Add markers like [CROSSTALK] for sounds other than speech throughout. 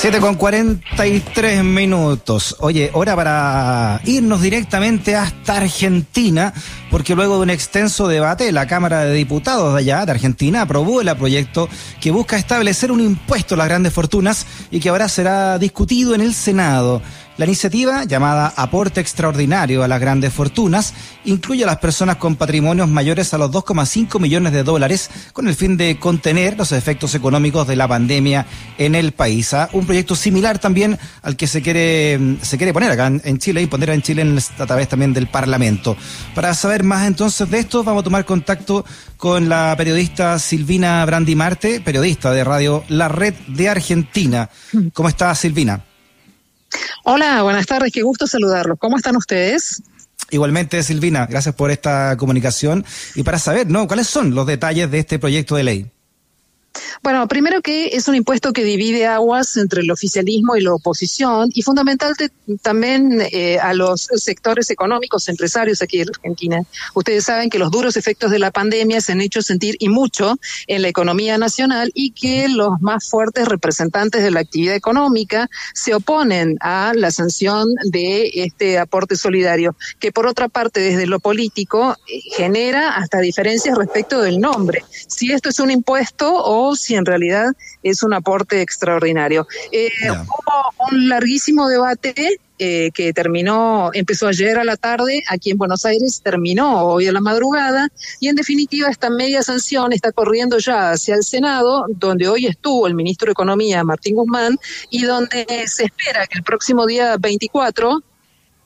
7 con 43 minutos. Oye, hora para irnos directamente hasta Argentina, porque luego de un extenso debate, la Cámara de Diputados de allá, de Argentina, aprobó el proyecto que busca establecer un impuesto a las grandes fortunas y que ahora será discutido en el Senado. La iniciativa, llamada Aporte Extraordinario a las Grandes Fortunas, incluye a las personas con patrimonios mayores a los 2,5 millones de dólares con el fin de contener los efectos económicos de la pandemia en el país. ¿ah? Un proyecto similar también al que se quiere, se quiere poner acá en Chile y poner en Chile a través también del Parlamento. Para saber más entonces de esto, vamos a tomar contacto con la periodista Silvina Brandi Marte, periodista de Radio La Red de Argentina. ¿Cómo está Silvina? Hola, buenas tardes, qué gusto saludarlos. ¿Cómo están ustedes? Igualmente, Silvina, gracias por esta comunicación y para saber, ¿no? ¿Cuáles son los detalles de este proyecto de ley? Bueno, primero que es un impuesto que divide aguas entre el oficialismo y la oposición y fundamental también eh, a los sectores económicos, empresarios aquí en Argentina. Ustedes saben que los duros efectos de la pandemia se han hecho sentir y mucho en la economía nacional y que los más fuertes representantes de la actividad económica se oponen a la sanción de este aporte solidario, que por otra parte desde lo político eh, genera hasta diferencias respecto del nombre. Si esto es un impuesto o si en realidad es un aporte extraordinario. Eh, hubo un larguísimo debate eh, que terminó, empezó ayer a la tarde aquí en Buenos Aires, terminó hoy a la madrugada y en definitiva esta media sanción está corriendo ya hacia el Senado, donde hoy estuvo el ministro de Economía, Martín Guzmán, y donde se espera que el próximo día 24,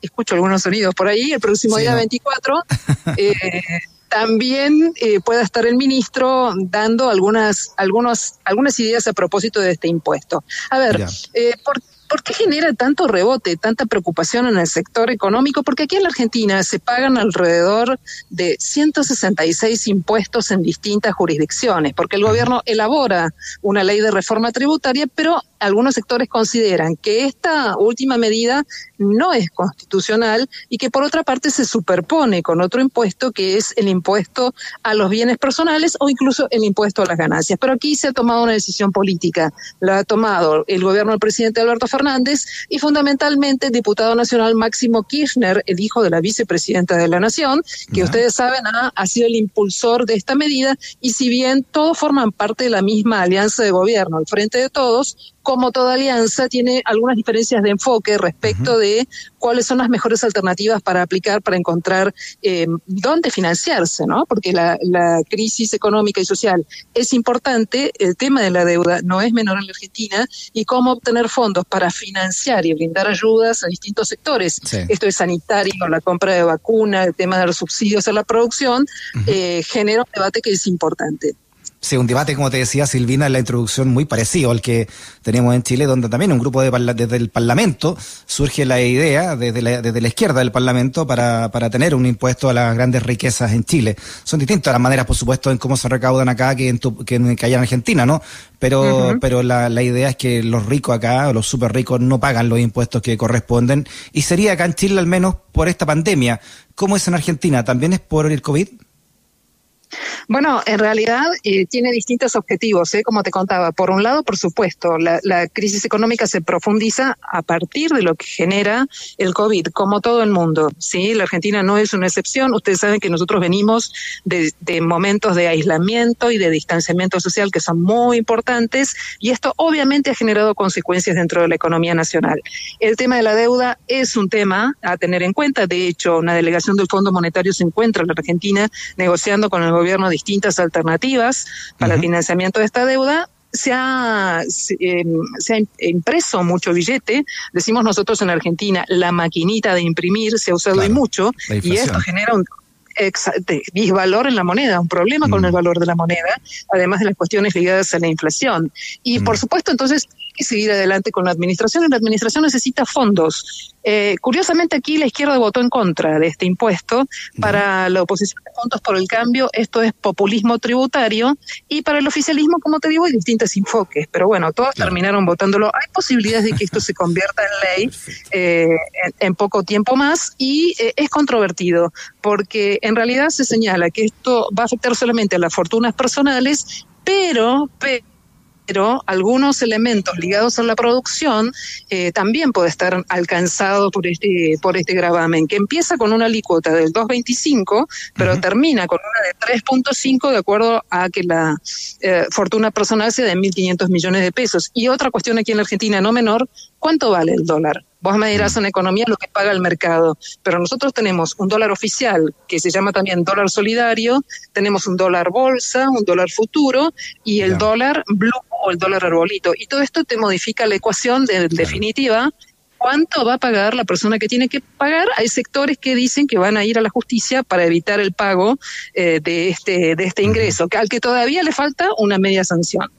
escucho algunos sonidos por ahí, el próximo día 24, [LAUGHS] eh, también eh, pueda estar el ministro dando algunas, algunos, algunas ideas a propósito de este impuesto. A ver, eh, ¿por ¿Por qué genera tanto rebote, tanta preocupación en el sector económico? Porque aquí en la Argentina se pagan alrededor de 166 impuestos en distintas jurisdicciones, porque el gobierno elabora una ley de reforma tributaria, pero algunos sectores consideran que esta última medida no es constitucional y que por otra parte se superpone con otro impuesto que es el impuesto a los bienes personales o incluso el impuesto a las ganancias. Pero aquí se ha tomado una decisión política, la ha tomado el gobierno del presidente Alberto Fernández y fundamentalmente el diputado nacional Máximo Kirchner, el hijo de la vicepresidenta de la Nación, que ustedes saben ha, sido el impulsor de esta medida. Y si bien todos forman parte de la misma alianza de gobierno, al frente de todos, como toda alianza, tiene algunas diferencias de enfoque respecto de cuáles son las mejores alternativas para aplicar, para encontrar eh, dónde financiarse, ¿no? Porque la, la, crisis económica y social es importante, el tema de la deuda no es menor en la Argentina y cómo obtener fondos para financiar y brindar ayudas a distintos sectores. Esto es sanitario, la compra de vacuna, el tema de los subsidios a la producción, eh, genera un debate que es importante. Sí, un debate, como te decía Silvina en la introducción, muy parecido al que tenemos en Chile, donde también un grupo de desde el Parlamento surge la idea, desde la, desde la izquierda del Parlamento, para, para tener un impuesto a las grandes riquezas en Chile. Son distintas las maneras, por supuesto, en cómo se recaudan acá que en, que, allá en Argentina, ¿no? Pero, pero la, la idea es que los ricos acá, los súper ricos, no pagan los impuestos que corresponden. Y sería acá en Chile, al menos, por esta pandemia. ¿Cómo es en Argentina? ¿También es por el COVID? Bueno, en realidad eh, tiene distintos objetivos, ¿eh? como te contaba. Por un lado, por supuesto, la, crisis económica se profundiza a partir de lo que genera el COVID, como todo el mundo. Sí, la Argentina no es una excepción. Ustedes saben que nosotros venimos de, de momentos de aislamiento y de distanciamiento social que son muy importantes y esto obviamente ha generado consecuencias dentro de la economía nacional. El tema de la deuda es un tema a tener en cuenta. De hecho, una delegación del Fondo Monetario se encuentra en la Argentina negociando con el gobierno distintas alternativas para el financiamiento de esta deuda, se ha, em, se, ha impreso mucho billete, decimos nosotros en Argentina, la maquinita de imprimir se ha usado y mucho, y esto genera un disvalor en la moneda, un problema con mm. el valor de la moneda, además de las cuestiones ligadas a la inflación. Y por mm. supuesto, entonces, que seguir adelante con la administración y la administración necesita fondos. Eh, curiosamente aquí la izquierda votó en contra de este impuesto. Para la oposición de Juntos por el Cambio esto es populismo tributario y para el oficialismo, como te digo, hay distintos enfoques. Pero bueno, todos terminaron votándolo. Hay posibilidades de que esto se convierta en ley eh, en, poco tiempo más y eh, es controvertido porque en realidad se señala que esto va a afectar solamente a las fortunas personales, pero pero algunos elementos ligados a la producción eh, también puede estar alcanzado por este por este gravamen que empieza con una alícuota del 2.25 pero termina con una de 3.5 de acuerdo a que la eh, fortuna personal sea de 1.500 millones de pesos. Y otra cuestión aquí en la Argentina no menor cuánto vale el dólar Vos me dirás en economía lo que paga el mercado, pero nosotros tenemos un dólar oficial que se llama también dólar solidario, tenemos un dólar bolsa, un dólar futuro y el dólar blue o el dólar arbolito. Y todo esto te modifica la ecuación de, definitiva cuánto va a pagar la persona que tiene que pagar. Hay sectores que dicen que van a ir a la justicia para evitar el pago eh, de este de este ingreso, que al que todavía le falta una media sanción.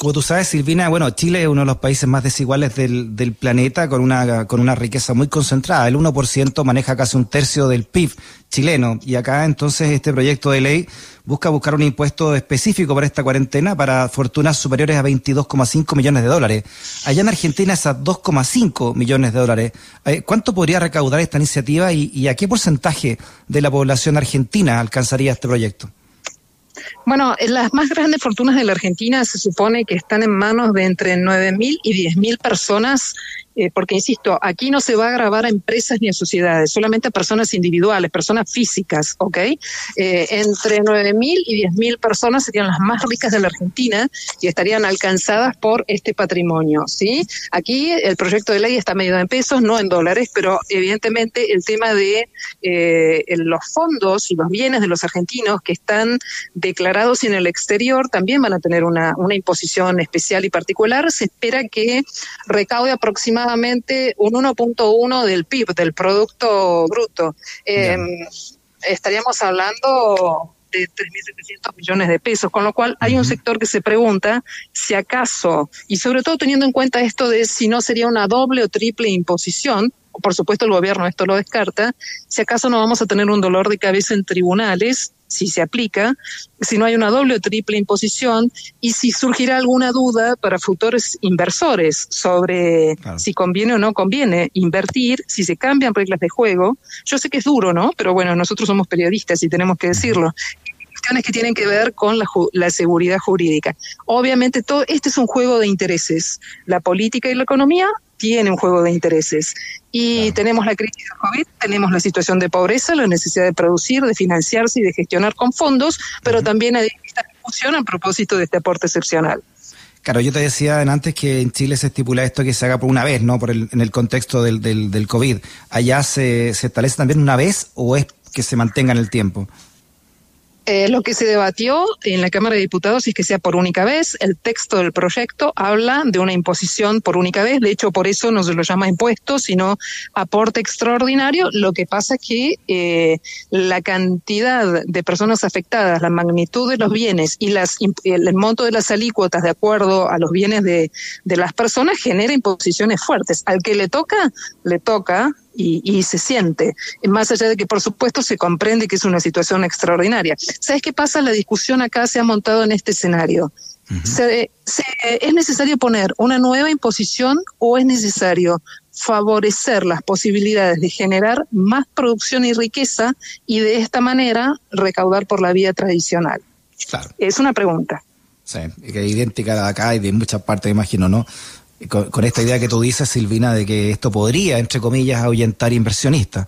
Como tú sabes, Silvina, bueno, Chile es uno de los países más desiguales del, planeta con una, con una riqueza muy concentrada. El 1% maneja casi un tercio del PIB chileno. Y acá entonces este proyecto de ley busca buscar un impuesto específico para esta cuarentena para fortunas superiores a 22,5 millones de dólares. Allá en Argentina es a 2,5 millones de dólares. Eh, ¿Cuánto podría recaudar esta iniciativa y, y a qué porcentaje de la población argentina alcanzaría este proyecto? Bueno, las más grandes fortunas de la Argentina se supone que están en manos de entre 9.000 y 10.000 personas eh, porque insisto, aquí no se va a grabar a empresas ni a sociedades, solamente a personas individuales, personas físicas, ¿ok? Eh, entre 9.000 y 10.000 personas serían las más ricas de la Argentina y estarían alcanzadas por este patrimonio, ¿sí? Aquí el proyecto de ley está medido en pesos, no en dólares, pero evidentemente el tema de eh, los fondos y los bienes de los argentinos que están declarados en el exterior también van a tener una, una imposición especial y particular. Se espera que recaude aproximadamente aproximadamente un 1.1 del PIB, del Producto Bruto. Eh, estaríamos hablando de 3.700 millones de pesos, con lo cual hay un sector que se pregunta si acaso, y sobre todo teniendo en cuenta esto de si no sería una doble o triple imposición, por supuesto el gobierno esto lo descarta, si acaso no vamos a tener un dolor de cabeza en tribunales si se aplica, si no hay una doble o triple imposición y si surgirá alguna duda para futuros inversores sobre si conviene o no conviene invertir, si se cambian reglas de juego. Yo sé que es duro, ¿no? Pero bueno, nosotros somos periodistas y tenemos que decirlo cuestiones que tienen que ver con la, la, seguridad jurídica. Obviamente, todo este es un juego de intereses. La política y la economía tiene un juego de intereses. Y tenemos la crisis de COVID, tenemos la situación de pobreza, la necesidad de producir, de financiarse y de gestionar con fondos, pero también hay esta discusión a propósito de este aporte excepcional. Claro, yo te decía antes que en Chile se estipula esto que se haga por una vez, ¿no? Por el, en el contexto del, del, del COVID. ¿Allá se, se establece también una vez o es que se mantenga en el tiempo? Eh, lo que se debatió en la Cámara de Diputados es que sea por única vez. El texto del proyecto habla de una imposición por única vez. De hecho, por eso no se lo llama impuesto, sino aporte extraordinario. Lo que pasa es que eh, la cantidad de personas afectadas, la magnitud de los bienes y las, el monto de las alícuotas de acuerdo a los bienes de, de las personas genera imposiciones fuertes. Al que le toca, le toca y, se siente, más allá de que por supuesto se comprende que es una situación extraordinaria. ¿Sabes qué pasa? La discusión acá se ha montado en este escenario. ¿Es necesario poner una nueva imposición o es necesario favorecer las posibilidades de generar más producción y riqueza y de esta manera recaudar por la vía tradicional? Es una pregunta. Sí, que idéntica de acá y de muchas partes, imagino, ¿no? Con, esta idea que tú dices, Silvina, de que esto podría, entre comillas, ahuyentar inversionistas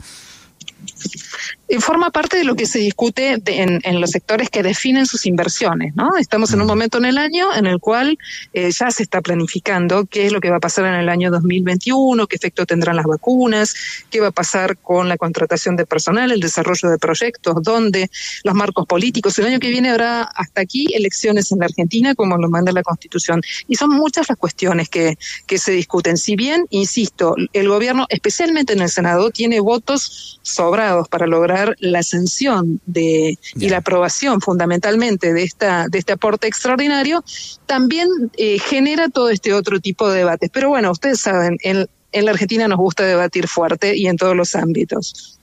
forma parte de lo que se discute en, los sectores que definen sus inversiones, ¿no? Estamos en un momento en el año en el cual eh, ya se está planificando qué es lo que va a pasar en el año 2021, qué efecto tendrán las vacunas, qué va a pasar con la contratación de personal, el desarrollo de proyectos, dónde, los marcos políticos. El año que viene habrá hasta aquí elecciones en la Argentina, como lo manda la Constitución. Y son muchas las cuestiones que, que se discuten. Si bien, insisto, el gobierno, especialmente en el Senado, tiene votos sobrados para lograr la sanción de, y la aprobación fundamentalmente de, esta, de este aporte extraordinario, también eh, genera todo este otro tipo de debates. Pero bueno, ustedes saben, en, en la Argentina nos gusta debatir fuerte y en todos los ámbitos.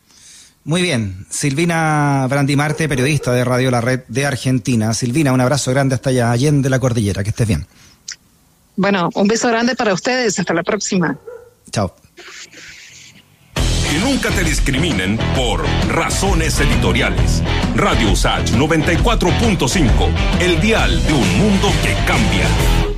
Muy bien, Silvina Brandimarte, periodista de Radio La Red de Argentina. Silvina, un abrazo grande hasta allá, de la cordillera, que estés bien. Bueno, un beso grande para ustedes, hasta la próxima. Chao. Que nunca te discriminen por razones editoriales. Radio USACH 94.5, el dial de un mundo que cambia.